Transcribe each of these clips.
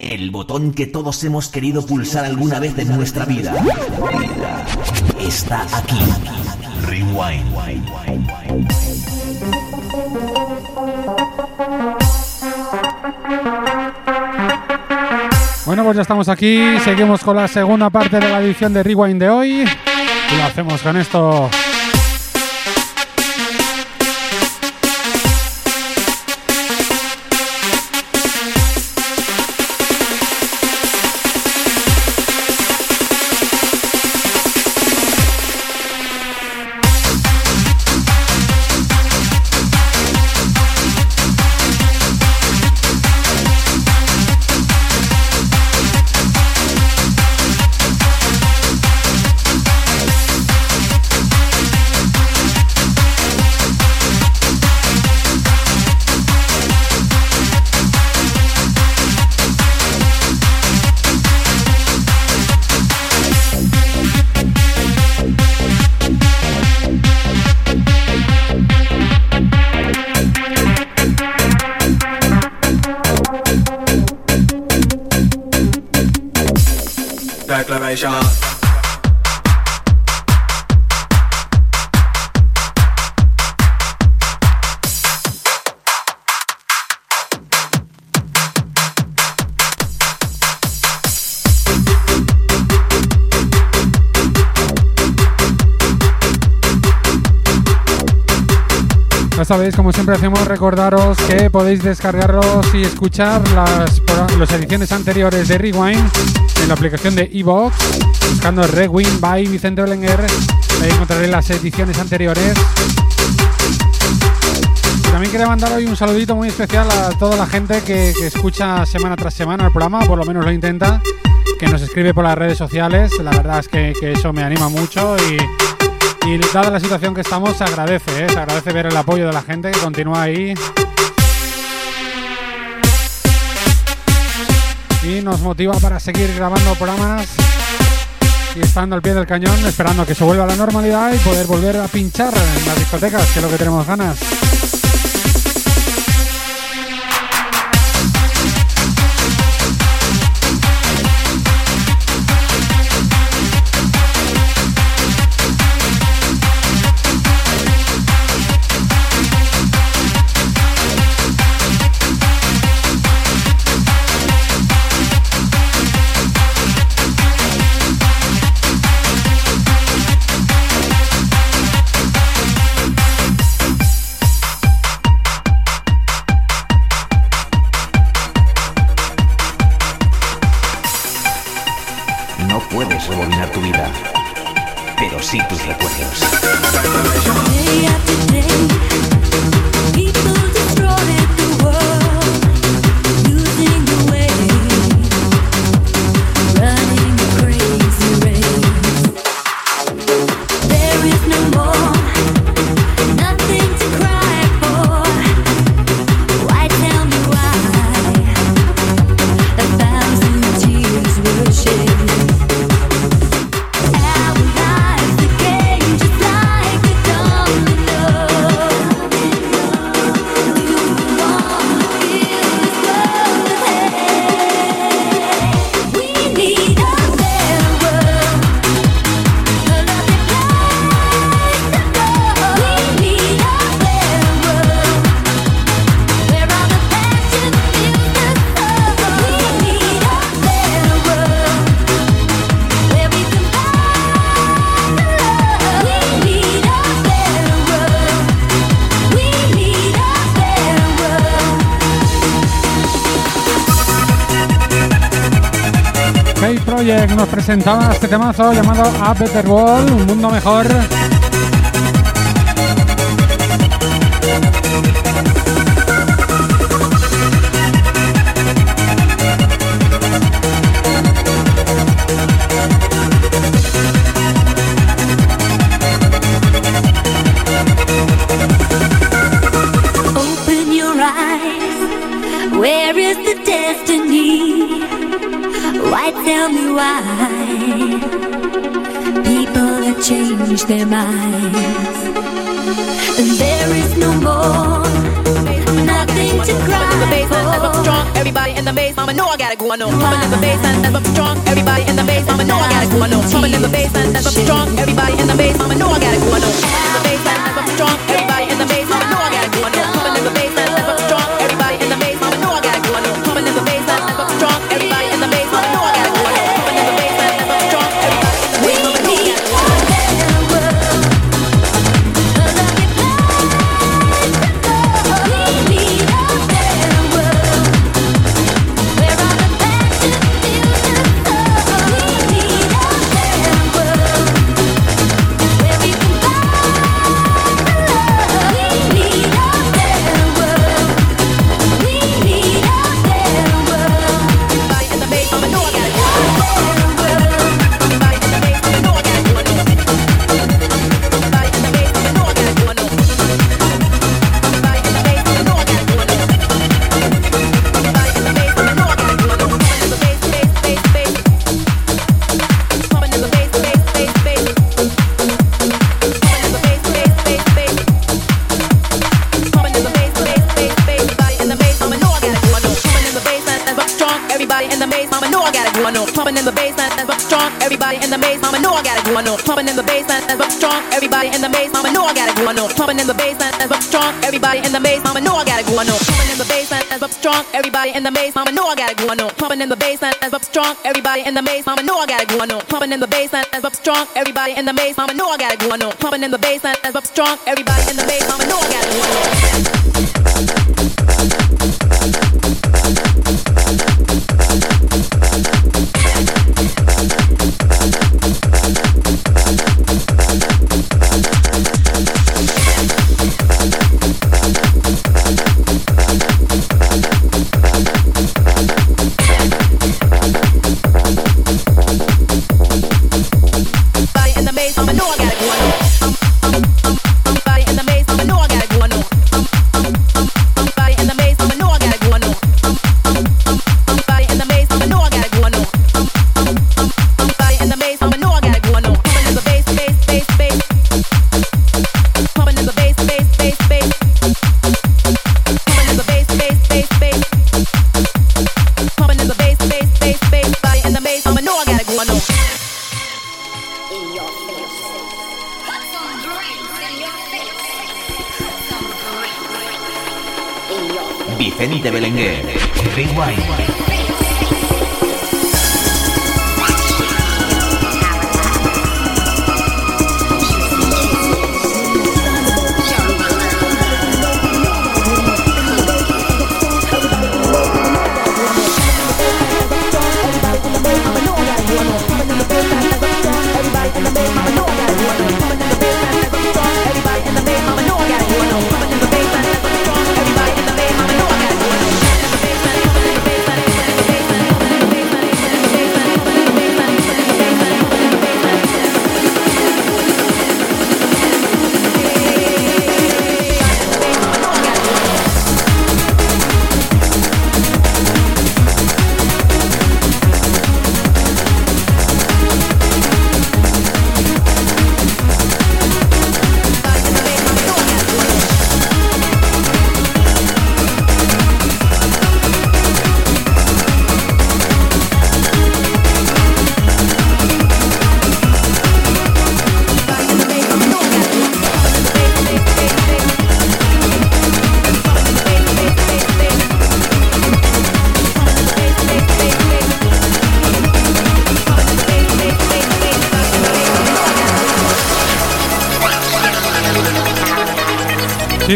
El botón que todos hemos querido pulsar alguna vez en nuestra vida. Está aquí. Rewind. Bueno, pues ya estamos aquí. Seguimos con la segunda parte de la edición de Rewind de hoy. Y lo hacemos con esto. Sabéis, como siempre hacemos, recordaros que podéis descargarlos y escuchar las, las ediciones anteriores de Rewind en la aplicación de Evox, buscando Rewind by Vicente Belenguer. Ahí encontraréis las ediciones anteriores. También quería mandar hoy un saludito muy especial a toda la gente que, escucha semana tras semana el programa, por lo menos lo intenta, que nos escribe por las redes sociales. La verdad es que, que eso me anima mucho y y dada la situación que estamos, se agradece, ¿eh? se agradece ver el apoyo de la gente que continúa ahí. Y nos motiva para seguir grabando programas y estando al pie del cañón, esperando que se vuelva a la normalidad y poder volver a pinchar en las discotecas, que es lo que tenemos ganas. Nos presentaba este temazo llamado A Better World, un mundo mejor. Tell me why people have changed their minds. And there is no more, nothing. to cry in the bass and that's for. strong. Everybody in the bass, mama know I gotta go. I know. Pumping in the bass and that's strong. Everybody in the bass, mama know I gotta go. I know. Pumping in the bass and that's strong. Everybody in the bass, mama know I gotta go. I know. In the bass and that's strong. Bass, and strong. Everybody in the bass, mama know I gotta go. I. Pumping in the bass, and that's strong. Everybody in the bass, mama know I gotta go. Know. Pumping in the bass, and that's strong. Everybody in the bass, mama know I gotta go. Know. Pumping in the bass, and that's strong. Everybody in the bass, mama know I gotta go. Know. Pumping in the bass, and that's strong. Everybody in the bass, mama know I gotta go. Know. Pumping in the bass, and that's strong. Everybody in the bass, mama know I gotta go. Know.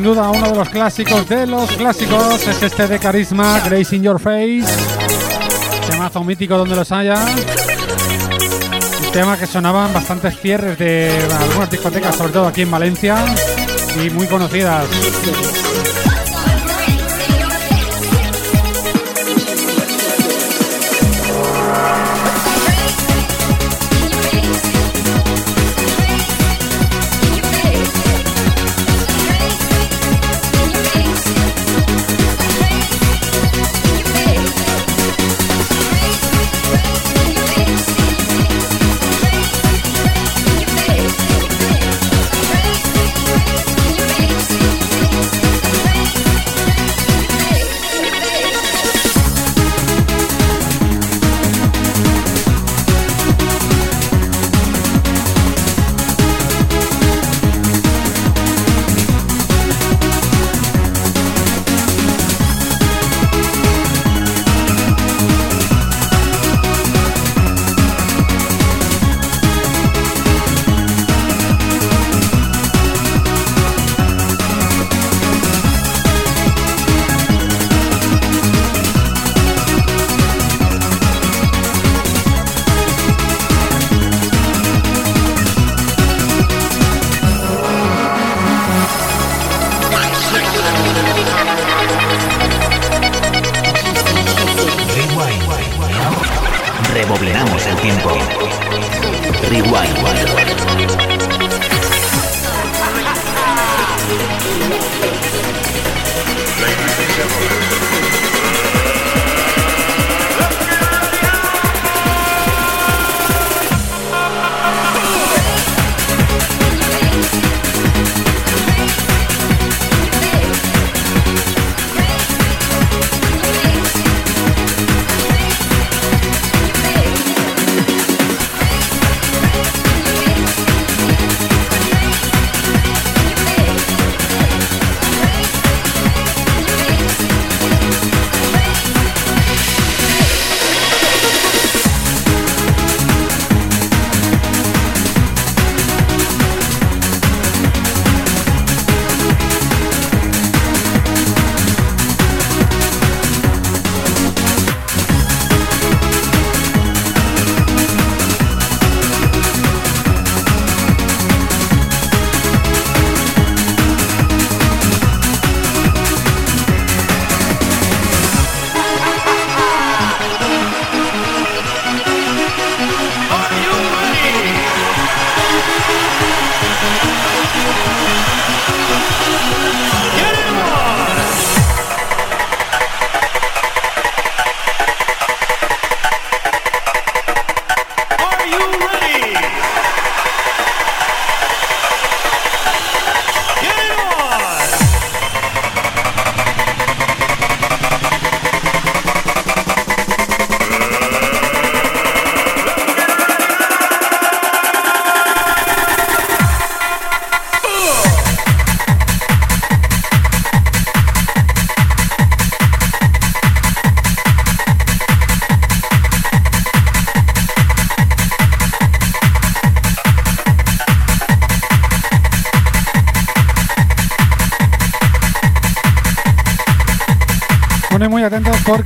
Sin duda, uno de los clásicos de los clásicos es este de Carisma, Grace in Your Face. Temazo mítico donde los haya. Un tema que sonaba en bastantes cierres de algunas discotecas, sobre todo aquí en Valencia, y muy conocidas.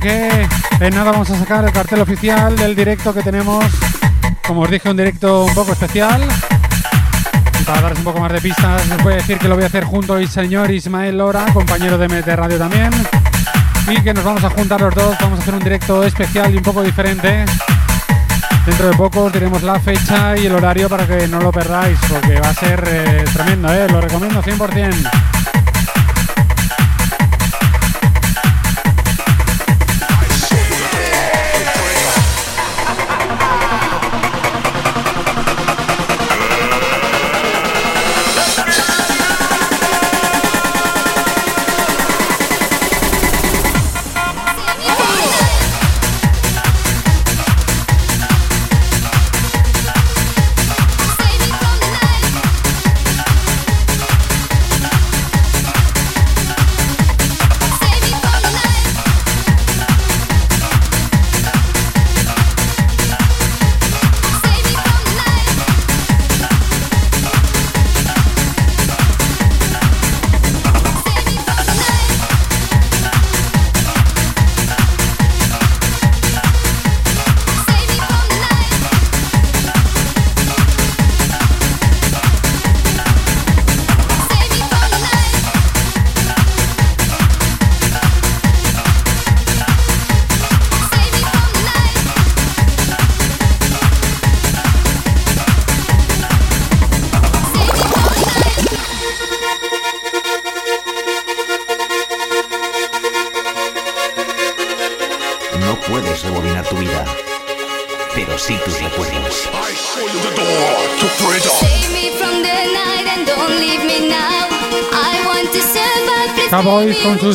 Porque en nada vamos a sacar el cartel oficial del directo que tenemos. Como os dije, un directo un poco especial. Y para daros un poco más de pistas, os voy a decir que lo voy a hacer junto al señor Ismael Lora, compañero de MT Radio también. Y que nos vamos a juntar los dos, vamos a hacer un directo especial y un poco diferente. Dentro de poco os diremos la fecha y el horario para que no lo perdáis, porque va a ser eh, tremendo, ¿eh? lo recomiendo 100%.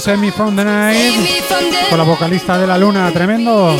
Semi from the Night. Con la vocalista de la luna, tremendo.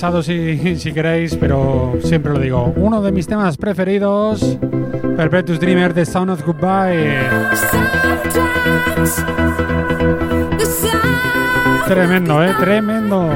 Pesado si, si queréis, pero siempre lo digo. Uno de mis temas preferidos, Perpetuous Dreamer de Sound of Goodbye. The Tremendo, ¿eh? Tremendo.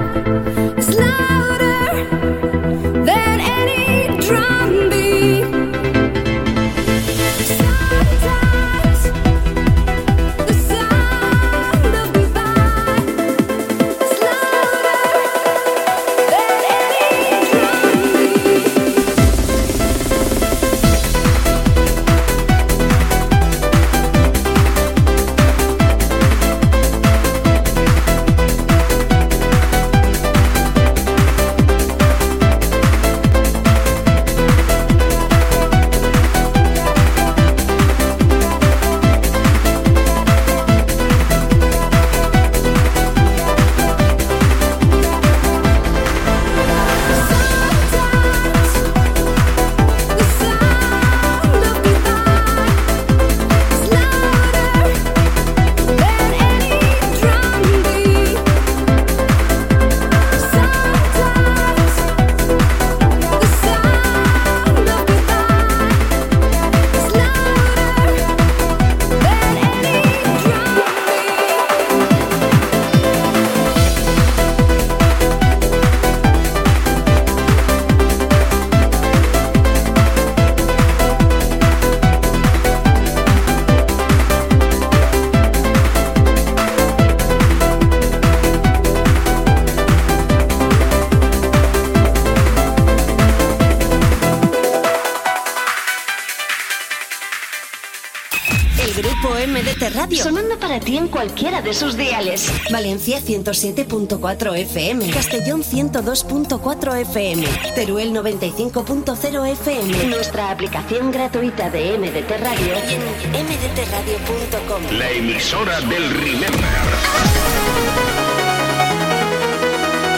Radio. Sonando para ti en cualquiera de sus diales. Valencia 107.4 FM. Castellón 102.4 FM. Teruel 95.0 FM. Nuestra aplicación gratuita de MDT Radio. Y en mdtradio.com. La emisora del Remember.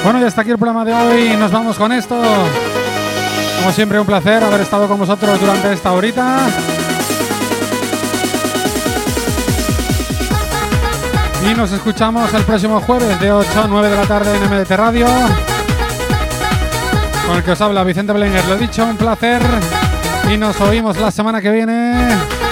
Bueno, y hasta aquí el programa de hoy. Nos vamos con esto. Como siempre, un placer haber estado con vosotros durante esta horita. Y nos escuchamos el próximo jueves de 8 a 9 de la tarde en MDT Radio. Con el que os habla Vicente Blenger. Lo dicho, un placer. Y nos oímos la semana que viene.